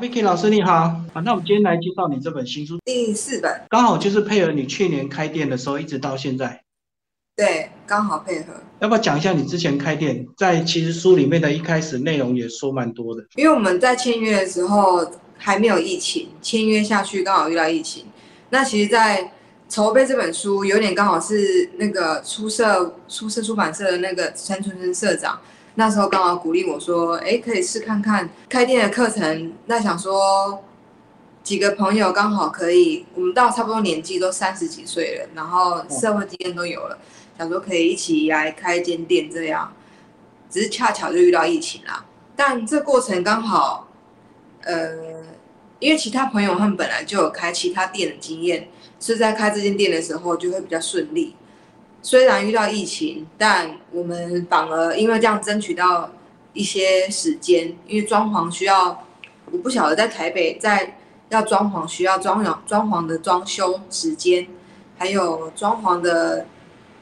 Vicky 老师你好，啊，那我们今天来介绍你这本新书，第四本，刚好就是配合你去年开店的时候，一直到现在，对，刚好配合。要不要讲一下你之前开店，在其实书里面的一开始内容也说蛮多的，因为我们在签约的时候还没有疫情，签约下去刚好遇到疫情。那其实，在筹备这本书，有点刚好是那个出社出社出版社的那个陈春生社长。那时候刚好鼓励我说：“哎，可以试看看开店的课程。”那想说几个朋友刚好可以，我们到差不多年纪都三十几岁了，然后社会经验都有了，想说可以一起来开一间店这样。只是恰巧就遇到疫情啦，但这过程刚好，呃，因为其他朋友他们本来就有开其他店的经验，是在开这间店的时候就会比较顺利。虽然遇到疫情，但我们反而因为这样争取到一些时间，因为装潢需要，我不晓得在台北在要装潢需要装潢装潢的装修时间，还有装潢的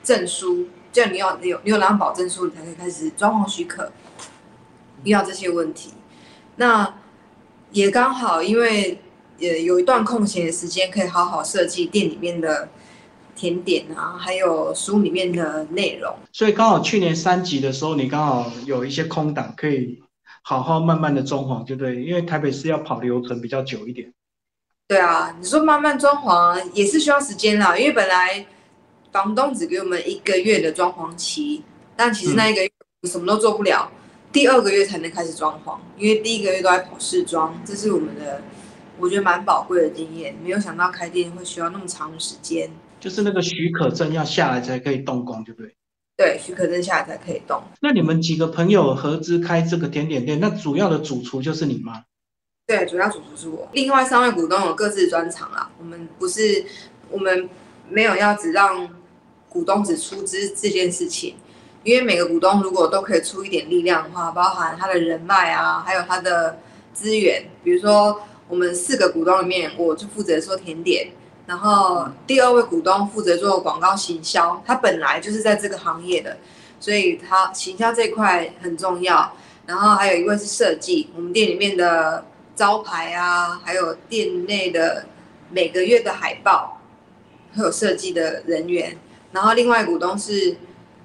证书，就你要你有你有拿保证书，你才可以开始装潢许可，遇到这些问题，那也刚好因为也有一段空闲的时间，可以好好设计店里面的。甜点啊，还有书里面的内容，所以刚好去年三级的时候，你刚好有一些空档，可以好好慢慢的装潢，对不对？因为台北市要跑流程比较久一点。对啊，你说慢慢装潢也是需要时间啦，因为本来房东只给我们一个月的装潢期，但其实那一个月什么都做不了，第二个月才能开始装潢，因为第一个月都在跑试装，这是我们的我觉得蛮宝贵的经验，没有想到开店会需要那么长的时间。就是那个许可证要下来才可以动工，对不对？对，许可证下来才可以动。那你们几个朋友合资开这个甜点店，那主要的主厨就是你吗？对，主要主厨是我。另外三位股东有各自专长啊，我们不是，我们没有要只让股东只出资这件事情，因为每个股东如果都可以出一点力量的话，包含他的人脉啊，还有他的资源，比如说我们四个股东里面，我就负责做甜点。然后第二位股东负责做广告行销，他本来就是在这个行业的，所以他行销这块很重要。然后还有一位是设计，我们店里面的招牌啊，还有店内的每个月的海报，会有设计的人员。然后另外股东是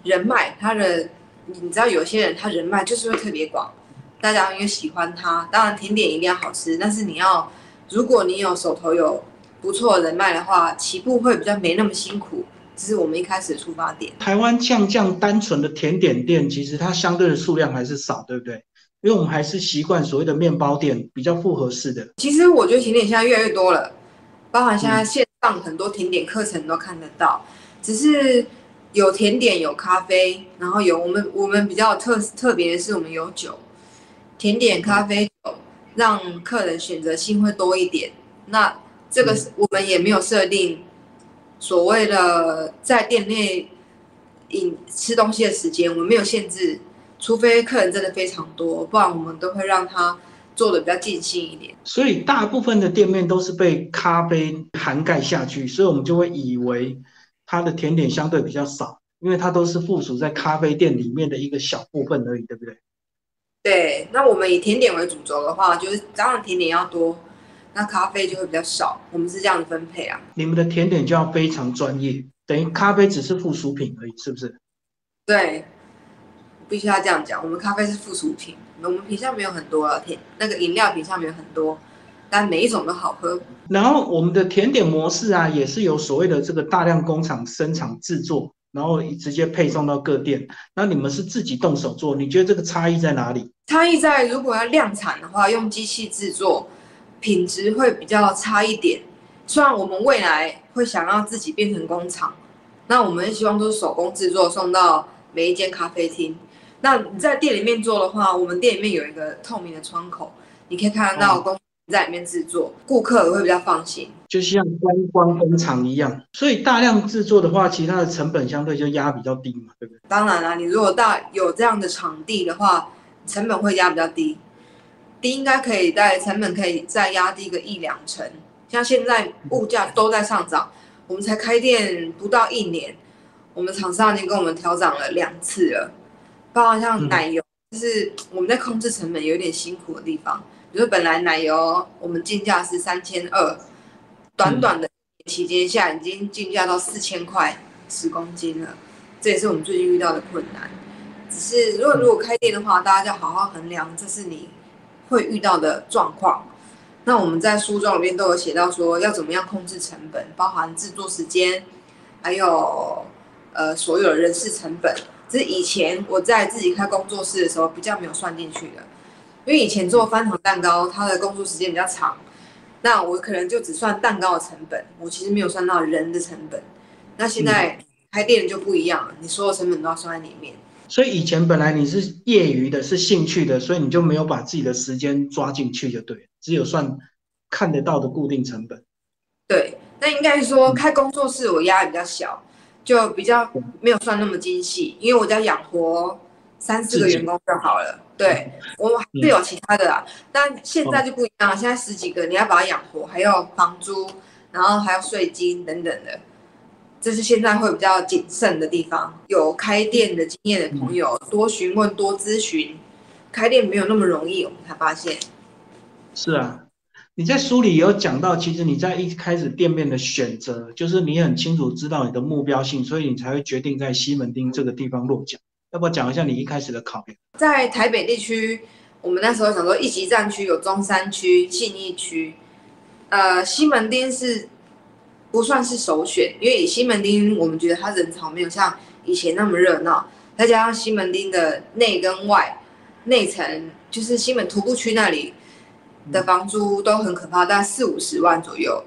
人脉，他的你知道有些人他人脉就是会特别广，大家因为喜欢他。当然甜点一定要好吃，但是你要如果你有手头有。不错人脉的话，起步会比较没那么辛苦，这是我们一开始的出发点。台湾酱酱单纯的甜点店，其实它相对的数量还是少，对不对？因为我们还是习惯所谓的面包店比较复合式的。其实我觉得甜点现在越来越多了，包含现在线上很多甜点课程都看得到。只是有甜点有咖啡，然后有我们我们比较特特别的是我们有酒，甜点咖啡酒，让客人选择性会多一点。那这个是我们也没有设定所谓的在店内饮吃东西的时间，我们没有限制，除非客人真的非常多，不然我们都会让他做的比较尽兴一点。所以大部分的店面都是被咖啡涵盖下去，所以我们就会以为它的甜点相对比较少，因为它都是附属在咖啡店里面的一个小部分而已，对不对？对，那我们以甜点为主轴的话，就是当然甜点要多。那咖啡就会比较少，我们是这样的分配啊。你们的甜点就要非常专业，等于咖啡只是附属品而已，是不是？对，必须要这样讲。我们咖啡是附属品，我们品相没有很多啊，甜那个饮料品相没有很多，但每一种都好喝。然后我们的甜点模式啊，也是有所谓的这个大量工厂生产制作，然后直接配送到各店。那你们是自己动手做，你觉得这个差异在哪里？差异在如果要量产的话，用机器制作。品质会比较差一点，虽然我们未来会想要自己变成工厂，那我们希望都是手工制作送到每一间咖啡厅。那你在店里面做的话，我们店里面有一个透明的窗口，你可以看得到工在里面制作，顾客也会比较放心，就像观光工厂一样。所以大量制作的话，其他的成本相对就压比较低嘛，对不对？当然啦，你如果大有这样的场地的话，成本会压比较低。低应该可以在成本可以再压低个一两成，像现在物价都在上涨，我们才开店不到一年，我们厂商已经跟我们调涨了两次了，包括像奶油，就是我们在控制成本有点辛苦的地方，比如本来奶油我们进价是三千二，短短的期间下已经进价到四千块十公斤了，这也是我们最近遇到的困难。只是如果如果开店的话，大家就好好衡量，这是你会遇到的状况。那我们在书中里面都有写到说要怎么样控制成本，包含制作时间，还有呃所有的人事成本。这是以前我在自己开工作室的时候比较没有算进去的，因为以前做翻糖蛋糕，它的工作时间比较长，那我可能就只算蛋糕的成本，我其实没有算到人的成本。那现在开店就不一样了，你所有成本都要算在里面。所以以前本来你是业余的，是兴趣的，所以你就没有把自己的时间抓进去，就对，只有算看得到的固定成本。对，那应该说开工作室我压力比较小，就比较没有算那么精细，因为我只要养活三四个员工就好了。对我还是有其他的啦，但现在就不一样了，现在十几个你要把它养活，还要房租，然后还要税金等等的。这是现在会比较谨慎的地方。有开店的经验的朋友，多询问、多咨询。开店没有那么容易，我们才发现。是啊，你在书里有讲到，其实你在一开始店面的选择，就是你很清楚知道你的目标性，所以你才会决定在西门町这个地方落脚。要不要讲一下你一开始的考虑？在台北地区，我们那时候想说，一级战区有中山区、信义区，呃，西门町是。不算是首选，因为以西门町，我们觉得它人潮没有像以前那么热闹，再加上西门町的内跟外，内层就是西门徒步区那里的房租都很可怕，大概四五十万左右，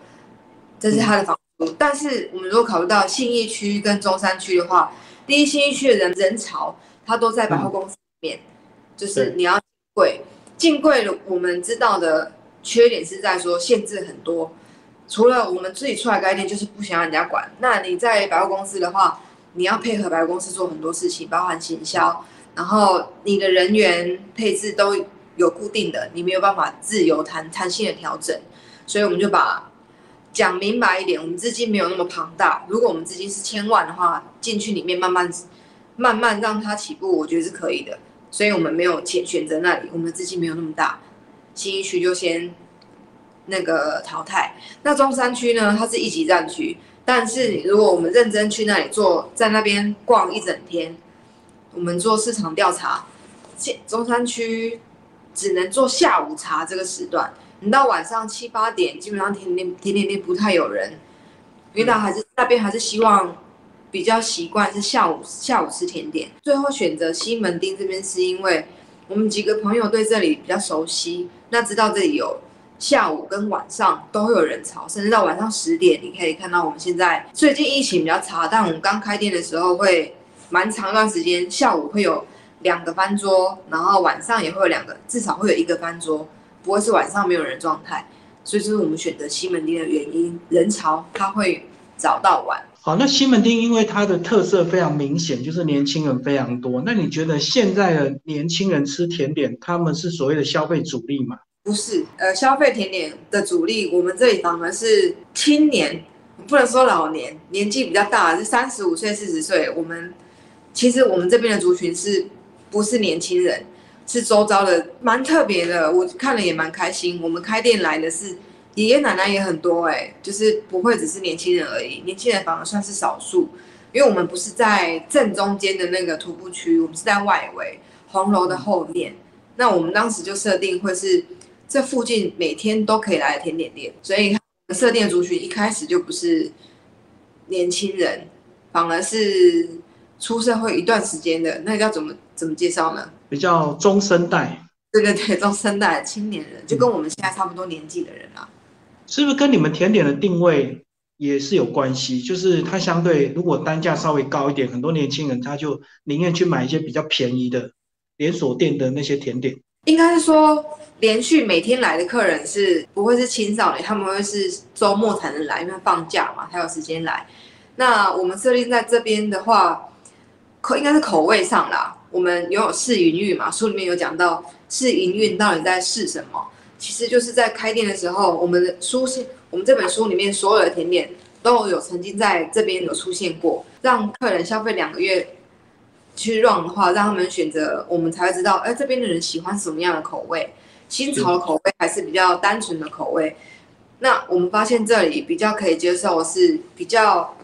这是它的房租。但是我们如果考虑到信义区跟中山区的话，第一信义区的人人潮，它都在百货公司里面，就是你要贵，进贵了，我们知道的缺点是在说限制很多。除了我们自己出来开店，就是不想让人家管。那你在百货公司的话，你要配合百货公司做很多事情，包含行销，然后你的人员配置都有固定的，你没有办法自由弹弹性的调整。所以我们就把讲明白一点，我们资金没有那么庞大。如果我们资金是千万的话，进去里面慢慢慢慢让它起步，我觉得是可以的。所以我们没有选选择那里，我们的资金没有那么大，新一区就先。那个淘汰，那中山区呢？它是一级战区，但是如果我们认真去那里做，在那边逛一整天，我们做市场调查，中山区只能做下午茶这个时段。你到晚上七八点，基本上甜点甜点店不太有人，因为他还是那边还是希望比较习惯是下午下午吃甜点。最后选择西门町这边，是因为我们几个朋友对这里比较熟悉，那知道这里有。下午跟晚上都会有人潮，甚至到晚上十点，你可以看到我们现在最近疫情比较差，但我们刚开店的时候会蛮长一段时间，下午会有两个翻桌，然后晚上也会有两个，至少会有一个翻桌，不会是晚上没有人状态。所以这是我们选择西门町的原因，人潮它会早到晚。好，那西门町因为它的特色非常明显，就是年轻人非常多。那你觉得现在的年轻人吃甜点，他们是所谓的消费主力吗？不是，呃，消费甜点的主力，我们这里反而是青年，不能说老年，年纪比较大，是三十五岁、四十岁。我们其实我们这边的族群是不是年轻人？是周遭的，蛮特别的。我看了也蛮开心。我们开店来的是爷爷奶奶也很多，哎，就是不会只是年轻人而已，年轻人反而算是少数，因为我们不是在正中间的那个徒步区，我们是在外围红楼的后面。那我们当时就设定会是。这附近每天都可以来的甜点店，所以设定的族群一开始就不是年轻人，反而是出社会一段时间的，那要怎么怎么介绍呢？比较中生代，对对对，中生代青年人，就跟我们现在差不多年纪的人啊。是不是跟你们甜点的定位也是有关系？就是它相对如果单价稍微高一点，很多年轻人他就宁愿去买一些比较便宜的连锁店的那些甜点。应该是说。连续每天来的客人是不会是青少年，他们会是周末才能来，因为放假嘛，才有时间来。那我们设定在这边的话，口应该是口味上啦。我们拥有试营运嘛，书里面有讲到试营运到底在试什么。其实就是在开店的时候，我们的书是，我们这本书里面所有的甜点都有曾经在这边有出现过，让客人消费两个月去 run 的话，让他们选择，我们才会知道，哎，这边的人喜欢什么样的口味。新潮的口味还是比较单纯的口味。那我们发现这里比较可以接受是比较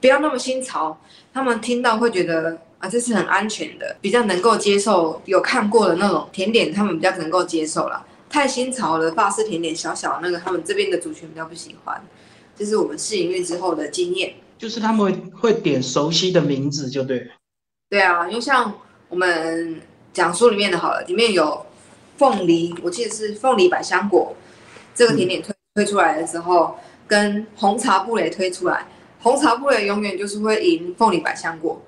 不要那么新潮，他们听到会觉得啊这是很安全的，比较能够接受有看过的那种甜点，他们比较能够接受了。太新潮的法式甜点小小那个，他们这边的族群比较不喜欢。这是我们试营运之后的经验，就是他们会会点熟悉的名字就对。对啊，因为像我们讲书里面的好了，里面有凤梨，我记得是凤梨百香果这个甜点推推出来的时候，跟红茶布蕾推出来，红茶布蕾永远就是会赢凤梨百香果，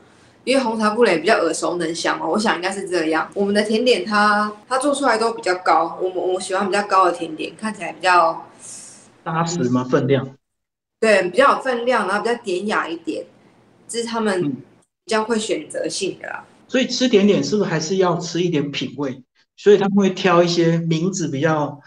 因为红茶布蕾比较耳熟能详嘛，我想应该是这样。我们的甜点它它做出来都比较高，我们我喜欢比较高的甜点，看起来比较扎实吗？分量？对，比较有分量，然后比较典雅一点，这是他们比较会选择性的啦。所以吃甜点是不是还是要吃一点品味？所以他们会挑一些名字比较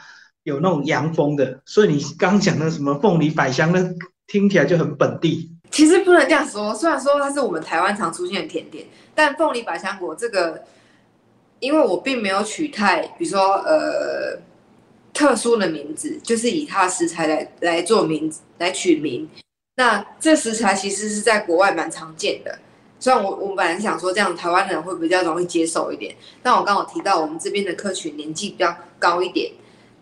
有那种洋风的。所以你刚讲的什么凤梨百香，那听起来就很本地。其实不能这样说，虽然说它是我们台湾常出现的甜点，但凤梨百香果这个，因为我并没有取太，比如说呃特殊的名字，就是以它的食材来来做名来取名。那这食材其实是在国外蛮常见的。虽然我我本来想说这样台湾人会比较容易接受一点，但我刚好提到我们这边的客群年纪比较高一点，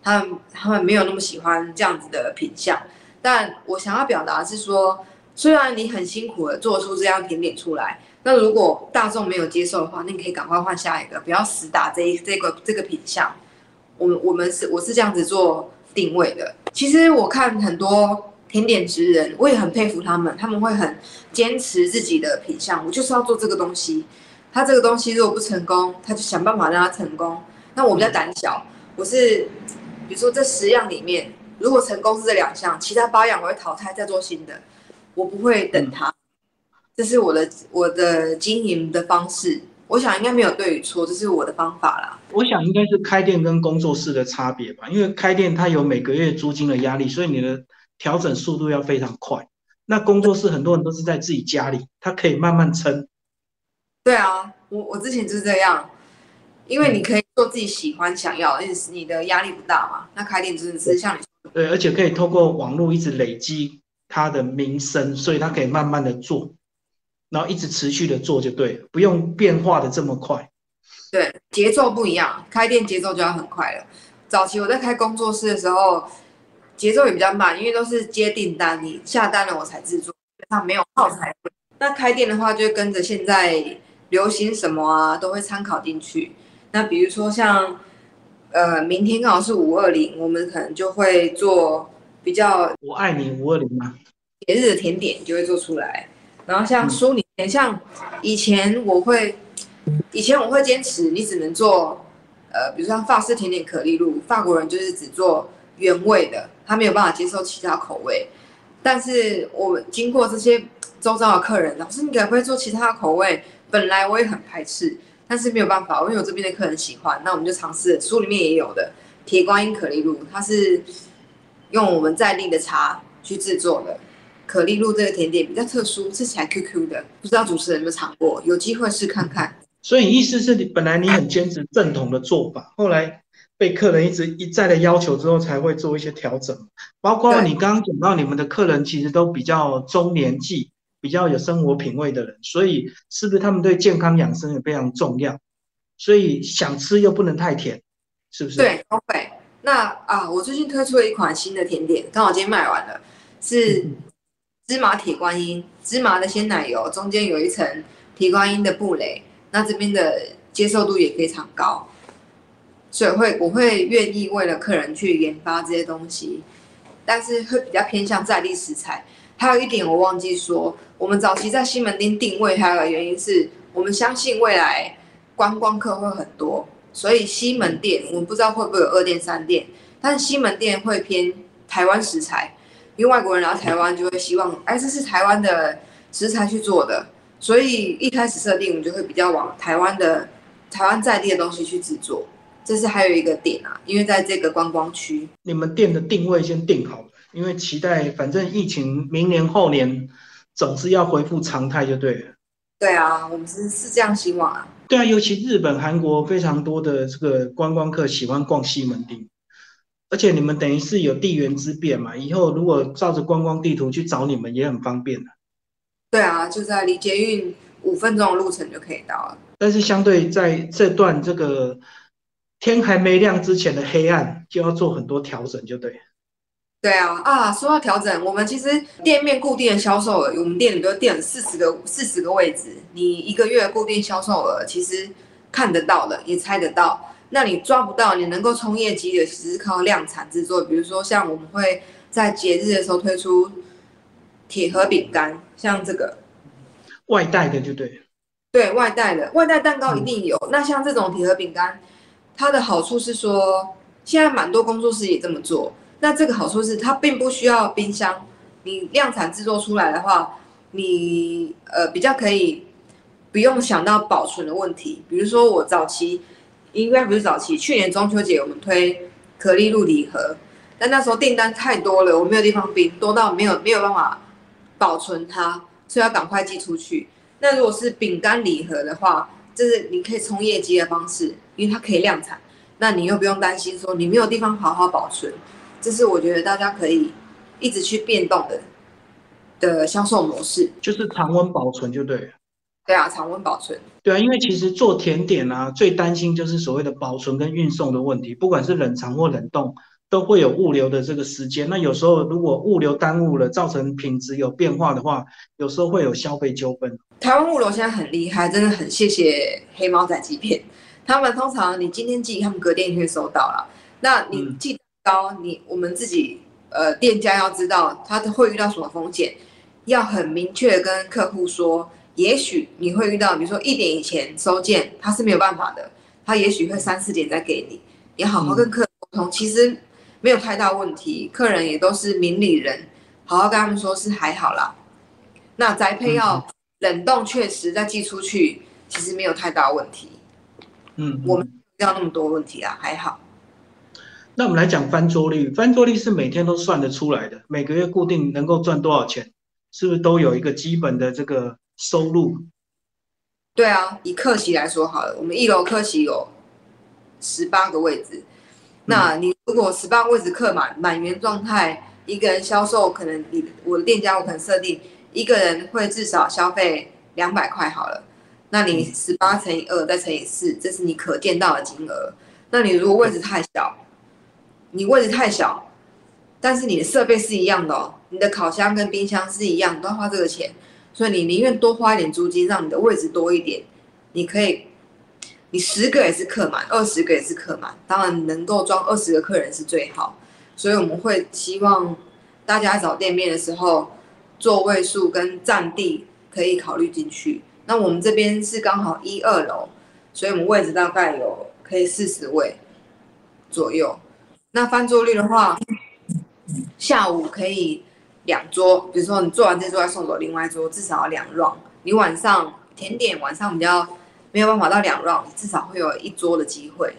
他们他们没有那么喜欢这样子的品相。但我想要表达是说，虽然你很辛苦的做出这样甜点出来，那如果大众没有接受的话，那你可以赶快换下一个，不要死打这一这个这个品相。我们我们是我是这样子做定位的。其实我看很多。甜点职人，我也很佩服他们，他们会很坚持自己的品相，我就是要做这个东西。他这个东西如果不成功，他就想办法让它成功。那我比较胆小，我是比如说这十样里面，如果成功是这两项，其他八样我会淘汰再做新的，我不会等他。这是我的我的经营的方式，我想应该没有对与错，这是我的方法啦。我想应该是开店跟工作室的差别吧，因为开店它有每个月租金的压力，所以你的。调整速度要非常快。那工作室很多人都是在自己家里，他可以慢慢撑。对啊，我我之前就是这样，因为你可以做自己喜欢、想要，而且是你的压力不大嘛。那开店真的是像你说，对，而且可以透过网络一直累积他的名声，所以他可以慢慢的做，然后一直持续的做就对了，不用变化的这么快。对，节奏不一样，开店节奏就要很快了。早期我在开工作室的时候。节奏也比较慢，因为都是接订单，你下单了我才制作，基本上没有耗材。那开店的话，就跟着现在流行什么啊，都会参考进去。那比如说像，呃，明天刚好是五二零，我们可能就会做比较我爱你五二零吗？节日的甜点就会做出来。然后像书里面，像以前我会，以前我会坚持，你只能做，呃，比如像法式甜点可丽露，法国人就是只做原味的。他没有办法接受其他口味，但是我们经过这些周遭的客人，老师你可不可以做其他口味？本来我也很排斥，但是没有办法，因为我这边的客人喜欢，那我们就尝试。书里面也有的铁观音可丽露，它是用我们在地的茶去制作的。可丽露这个甜点比较特殊，吃起来 Q Q 的，不知道主持人有没有尝过？有机会试看看。所以意思是你本来你很坚持正统的做法，后来。被客人一直一再的要求之后，才会做一些调整。包括你刚刚讲到，你们的客人其实都比较中年纪，比较有生活品味的人，所以是不是他们对健康养生也非常重要？所以想吃又不能太甜，是不是？对，，OK。那啊，我最近推出了一款新的甜点，刚好今天卖完了，是芝麻铁观音，芝麻的鲜奶油中间有一层铁观音的布蕾，那这边的接受度也非常高。所以会我会愿意为了客人去研发这些东西，但是会比较偏向在地食材。还有一点我忘记说，我们早期在西门町定位，还有原因是我们相信未来观光客会很多，所以西门店我们不知道会不会有二店三店，但是西门店会偏台湾食材，因为外国人来到台湾就会希望，哎，这是台湾的食材去做的，所以一开始设定我们就会比较往台湾的台湾在地的东西去制作。这是还有一个点啊，因为在这个观光区，你们店的定位先定好了，因为期待反正疫情明年后年总是要恢复常态就对了。对啊，我们是是这样希望啊。对啊，尤其日本、韩国非常多的这个观光客喜欢逛西门町，而且你们等于是有地缘之便嘛，以后如果照着观光地图去找你们也很方便的。对啊，就在离捷运五分钟的路程就可以到了。但是相对在这段这个天还没亮之前的黑暗，就要做很多调整，就对。对啊，啊，说到调整，我们其实店面固定的销售额，我们店里都垫了四十个四十个位置，你一个月固定销售额其实看得到的，也猜得到。那你抓不到，你能够冲业绩的，其实是靠量产制作。比如说像我们会在节日的时候推出铁盒饼干，像这个外带的就对。对外带的外带蛋糕一定有。那像这种铁盒饼干，它的好处是说，现在蛮多工作室也这么做。那这个好处是它并不需要冰箱，你量产制作出来的话，你呃比较可以不用想到保存的问题。比如说我早期应该不是早期，去年中秋节我们推可丽露礼盒，但那时候订单太多了，我没有地方冰，多到没有没有办法保存它，所以要赶快寄出去。那如果是饼干礼盒的话，就是你可以冲业绩的方式，因为它可以量产，那你又不用担心说你没有地方好好保存。这是我觉得大家可以一直去变动的的销售模式，就是常温保存就对了。对啊，常温保存。对啊，因为其实做甜点啊，最担心就是所谓的保存跟运送的问题，不管是冷藏或冷冻，都会有物流的这个时间。那有时候如果物流耽误了，造成品质有变化的话，有时候会有消费纠纷。台湾物流现在很厉害，真的很谢谢黑猫仔寄片，他们通常你今天寄，他们隔天就会收到了。那你寄。高，你我们自己呃店家要知道他会遇到什么风险，要很明确跟客户说，也许你会遇到，比如说一点以前收件，他是没有办法的，他也许会三四点再给你，你好好跟客人沟通，其实没有太大问题，客人也都是明理人，好好跟他们说是还好啦。那宅配要冷冻确实再寄出去，其实没有太大问题，嗯，我们不要那么多问题啊，还好。那我们来讲翻桌率，翻桌率是每天都算得出来的，每个月固定能够赚多少钱，是不是都有一个基本的这个收入？对啊，以客席来说好了，我们一楼客席有十八个位置，那你如果十八个位置客满满员状态，一个人销售可能你我的店家我可能设定一个人会至少消费两百块好了，那你十八乘以二再乘以四，这是你可见到的金额。那你如果位置太小，你位置太小，但是你的设备是一样的哦，你的烤箱跟冰箱是一样，都要花这个钱，所以你宁愿多花一点租金，让你的位置多一点。你可以，你十个也是客满，二十个也是客满，当然能够装二十个客人是最好。所以我们会希望大家找店面的时候，座位数跟占地可以考虑进去。那我们这边是刚好一二楼，所以我们位置大概有可以四十位左右。那翻桌率的话，下午可以两桌，比如说你做完这桌再送走另外一桌，至少要两 round。你晚上甜点晚上比较没有办法到两 round，至少会有一桌的机会。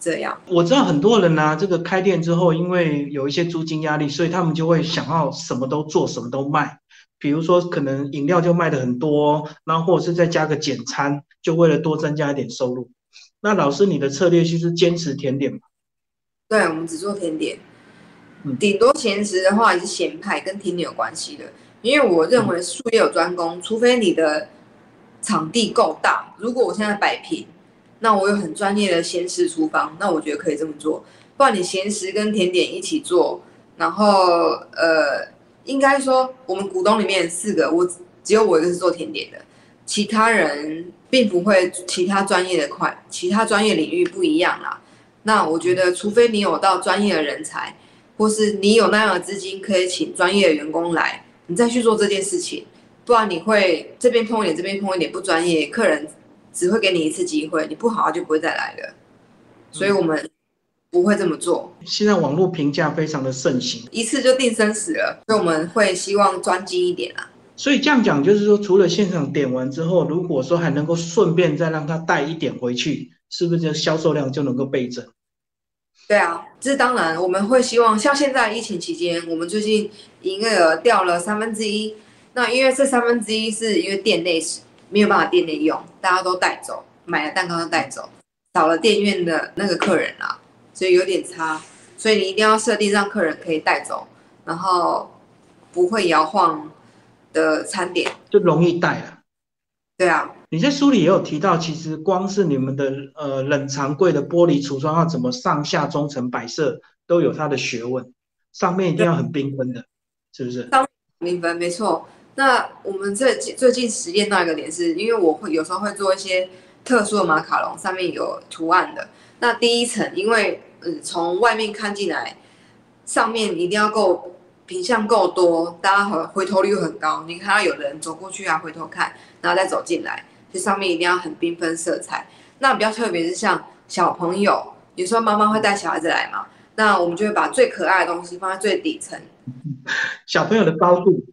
这样我知道很多人呢，这个开店之后，因为有一些租金压力，所以他们就会想要什么都做，什么都卖。比如说可能饮料就卖的很多，然后或者是再加个简餐，就为了多增加一点收入。那老师，你的策略就是坚持甜点吗？对，我们只做甜点，顶多咸食的话也是咸派，跟甜点有关系的。因为我认为术业有专攻，除非你的场地够大。如果我现在摆平，那我有很专业的咸食厨房，那我觉得可以这么做。不然你咸食跟甜点一起做，然后呃，应该说我们股东里面四个，我只有我一个是做甜点的，其他人并不会其他专业的块，其他专业领域不一样啦。那我觉得，除非你有到专业的人才，或是你有那样的资金可以请专业的员工来，你再去做这件事情，不然你会这边碰一点，这边碰一点不专业，客人只会给你一次机会，你不好就不会再来了。所以我们不会这么做。现在网络评价非常的盛行，一次就定生死了，所以我们会希望专精一点啊。所以这样讲就是说，除了现场点完之后，如果说还能够顺便再让他带一点回去。是不是就销售量就能够倍增？对啊，这当然。我们会希望像现在疫情期间，我们最近营业额掉了三分之一。那因为这三分之一是因为店内没有办法店内用，大家都带走，买了蛋糕都带走，少了店院的那个客人啦，所以有点差。所以你一定要设定让客人可以带走，然后不会摇晃的餐点，就容易带了。对啊，你在书里也有提到，其实光是你们的呃冷藏柜的玻璃橱窗要怎么上下中层摆设，都有它的学问，上面一定要很缤纷的，是不是？上面缤纷，没错。那我们这最近实验到一个点是，因为我会有时候会做一些特殊的马卡龙，上面有图案的。那第一层，因为嗯从外面看进来，上面一定要够品相够多，大家回回头率很高。你看到有人走过去啊，回头看。然后再走进来，这上面一定要很缤纷色彩。那比较特别是像小朋友，有时候妈妈会带小孩子来嘛，那我们就会把最可爱的东西放在最底层。小朋友的高度，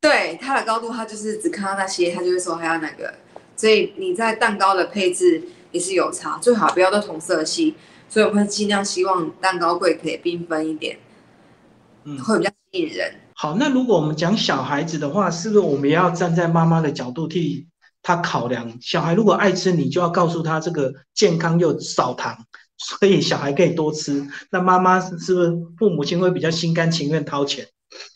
对他的高度，他就是只看到那些，他就会说还要那个。所以你在蛋糕的配置也是有差，最好不要都同色系。所以我们会尽量希望蛋糕柜可以缤纷一点，嗯，会比较吸引人。好，那如果我们讲小孩子的话，是不是我们也要站在妈妈的角度替他考量？小孩如果爱吃，你就要告诉他这个健康又少糖，所以小孩可以多吃。那妈妈是不是父母亲会比较心甘情愿掏钱？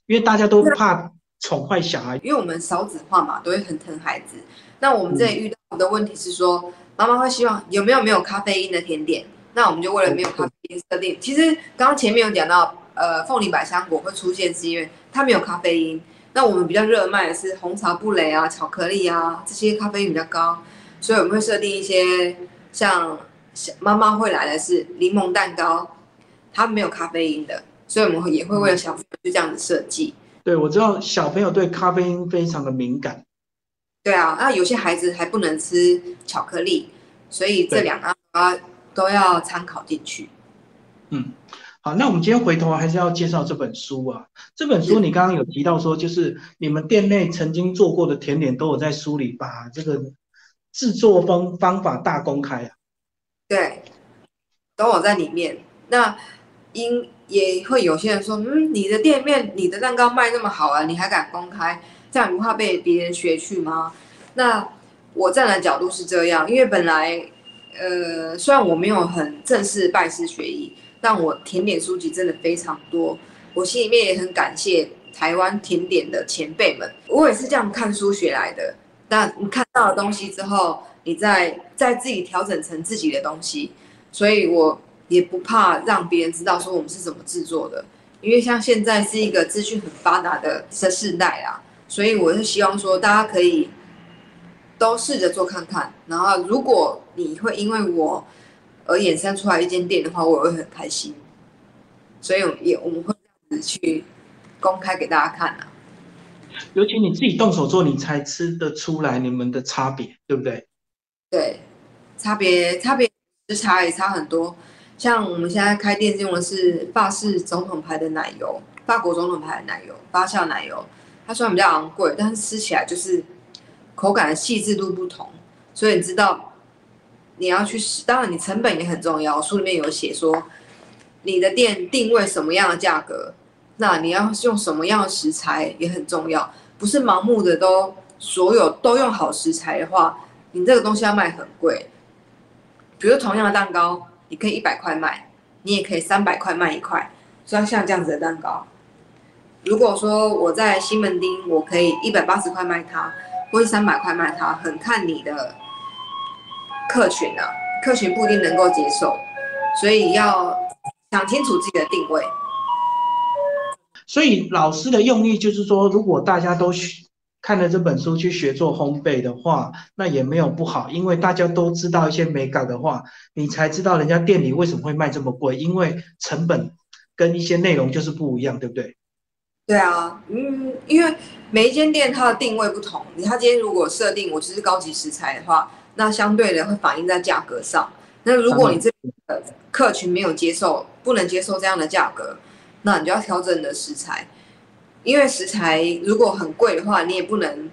因为大家都怕宠坏小孩，因为我们少子化嘛，都会很疼孩子。那我们这里遇到的问题是说，妈妈会希望有没有没有咖啡因的甜点？那我们就为了没有咖啡因设定。其实刚刚前面有讲到。呃，凤梨百香果会出现是因为它没有咖啡因。那我们比较热卖的是红茶布雷啊、巧克力啊这些咖啡因比较高，所以我们会设定一些像妈妈会来的是柠檬蛋糕，它没有咖啡因的，所以我们也会为了小朋友就这样子设计。对，我知道小朋友对咖啡因非常的敏感。对啊，那有些孩子还不能吃巧克力，所以这两个啊都要参考进去。嗯。好，那我们今天回头还是要介绍这本书啊。这本书你刚刚有提到说，就是你们店内曾经做过的甜点都有在书里把这个制作方方法大公开啊。对，都有在里面。那因也会有些人说，嗯，你的店面，你的蛋糕卖那么好啊，你还敢公开？这样不怕被别人学去吗？那我站的角度是这样，因为本来，呃，虽然我没有很正式拜师学艺。但我甜点书籍真的非常多，我心里面也很感谢台湾甜点的前辈们。我也是这样看书学来的。那你看到了东西之后，你再再自己调整成自己的东西，所以我也不怕让别人知道说我们是怎么制作的。因为像现在是一个资讯很发达的的世代啊，所以我是希望说大家可以都试着做看看。然后如果你会因为我。而衍生出来一间店的话，我会很开心，所以也我们会这样子去公开给大家看啊。尤其你自己动手做，你才吃得出来你们的差别，对不对？对，差别差别食材也差很多。像我们现在开店用的是法式总统牌的奶油，法国总统牌的奶油，发酵奶油，它虽然比较昂贵，但是吃起来就是口感的细致度不同，所以你知道。你要去，当然你成本也很重要。书里面有写说，你的店定位什么样的价格，那你要用什么样的食材也很重要。不是盲目的都所有都用好食材的话，你这个东西要卖很贵。比如同样的蛋糕，你可以一百块卖，你也可以三百块卖一块。像像这样子的蛋糕，如果说我在西门町，我可以一百八十块卖它，或是三百块卖它，很看你的。客群啊，客群不一定能够接受，所以要想清楚自己的定位。所以老师的用意就是说，如果大家都看了这本书去学做烘焙的话，那也没有不好，因为大家都知道一些美感的话，你才知道人家店里为什么会卖这么贵，因为成本跟一些内容就是不一样，对不对？对啊，嗯，因为每一间店它的定位不同，你他今天如果设定我就是高级食材的话。那相对的会反映在价格上。那如果你这个客群没有接受，不能接受这样的价格，那你就要调整你的食材。因为食材如果很贵的话，你也不能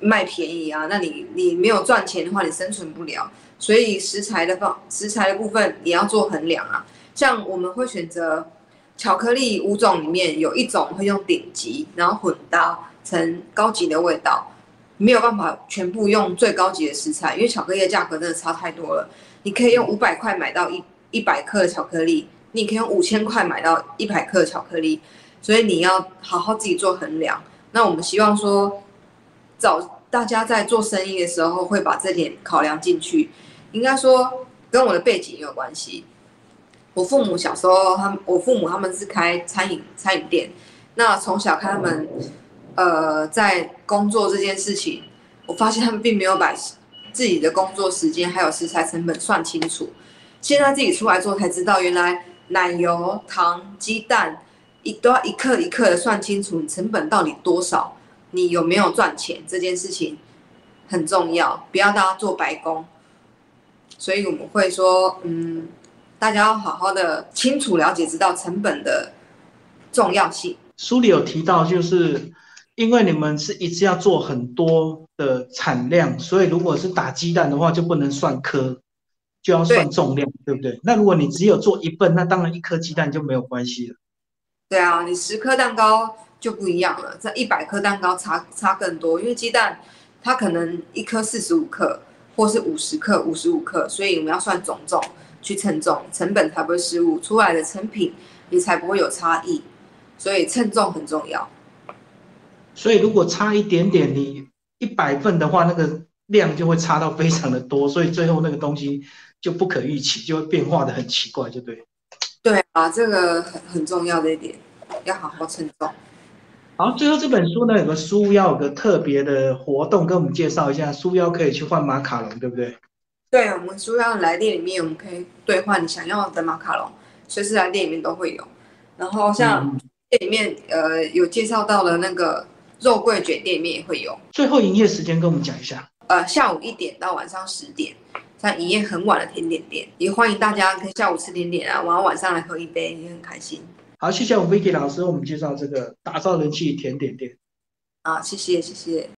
卖便宜啊。那你你没有赚钱的话，你生存不了。所以食材的方食材的部分也要做衡量啊。像我们会选择巧克力五种里面有一种会用顶级，然后混搭成高级的味道。没有办法全部用最高级的食材，因为巧克力的价格真的差太多了。你可以用五百块买到一一百克的巧克力，你可以用五千块买到一百克的巧克力，所以你要好好自己做衡量。那我们希望说，找大家在做生意的时候会把这点考量进去。应该说跟我的背景也有关系。我父母小时候，他们我父母他们是开餐饮餐饮店，那从小看他们。呃，在工作这件事情，我发现他们并没有把自己的工作时间还有食材成本算清楚。现在自己出来做才知道，原来奶油、糖、鸡蛋一都要一克一克的算清楚，你成本到底多少，你有没有赚钱这件事情很重要，不要大家做白工。所以我们会说，嗯，大家要好好的清楚了解，知道成本的重要性。书里有提到，就是。因为你们是一次要做很多的产量，所以如果是打鸡蛋的话，就不能算颗，就要算重量，对不对？那如果你只有做一份，那当然一颗鸡蛋就没有关系了。对啊，你十颗蛋糕就不一样了，这一百颗蛋糕差差更多，因为鸡蛋它可能一颗四十五克，或是五十克、五十五克，所以我们要算总重去称重，成本才不会失误，出来的成品你才不会有差异，所以称重很重要。所以如果差一点点，你一百份的话，那个量就会差到非常的多，所以最后那个东西就不可预期，就会变化的很奇怪，就对。对啊，这个很很重要的一点，要好好称重。好，最后这本书呢有个书腰有个特别的活动，跟我们介绍一下，书腰可以去换马卡龙，对不对？对，我们书腰来店里面，我们可以兑换你想要的马卡龙，随时来店里面都会有。然后像店里面呃有介绍到的那个。肉桂卷店里面也会有。最后营业时间跟我们讲一下。呃，下午一点到晚上十点，像营业很晚的甜点店，也欢迎大家可以下午吃甜点啊，然后晚上来喝一杯也很开心。好，谢谢我们 Vicky 老师，我们介绍这个打造人气甜点店。啊，谢谢谢谢。